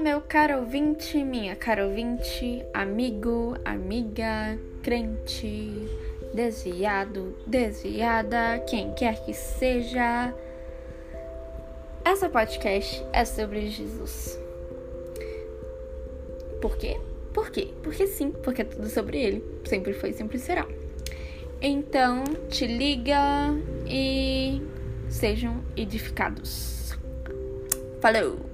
Meu caro ouvinte, minha cara ouvinte, amigo, amiga, crente, desviado, desviada, quem quer que seja. Essa podcast é sobre Jesus. Por quê? Por quê? Porque sim, porque é tudo sobre ele. Sempre foi, sempre será. Então, te liga e sejam edificados. Falou!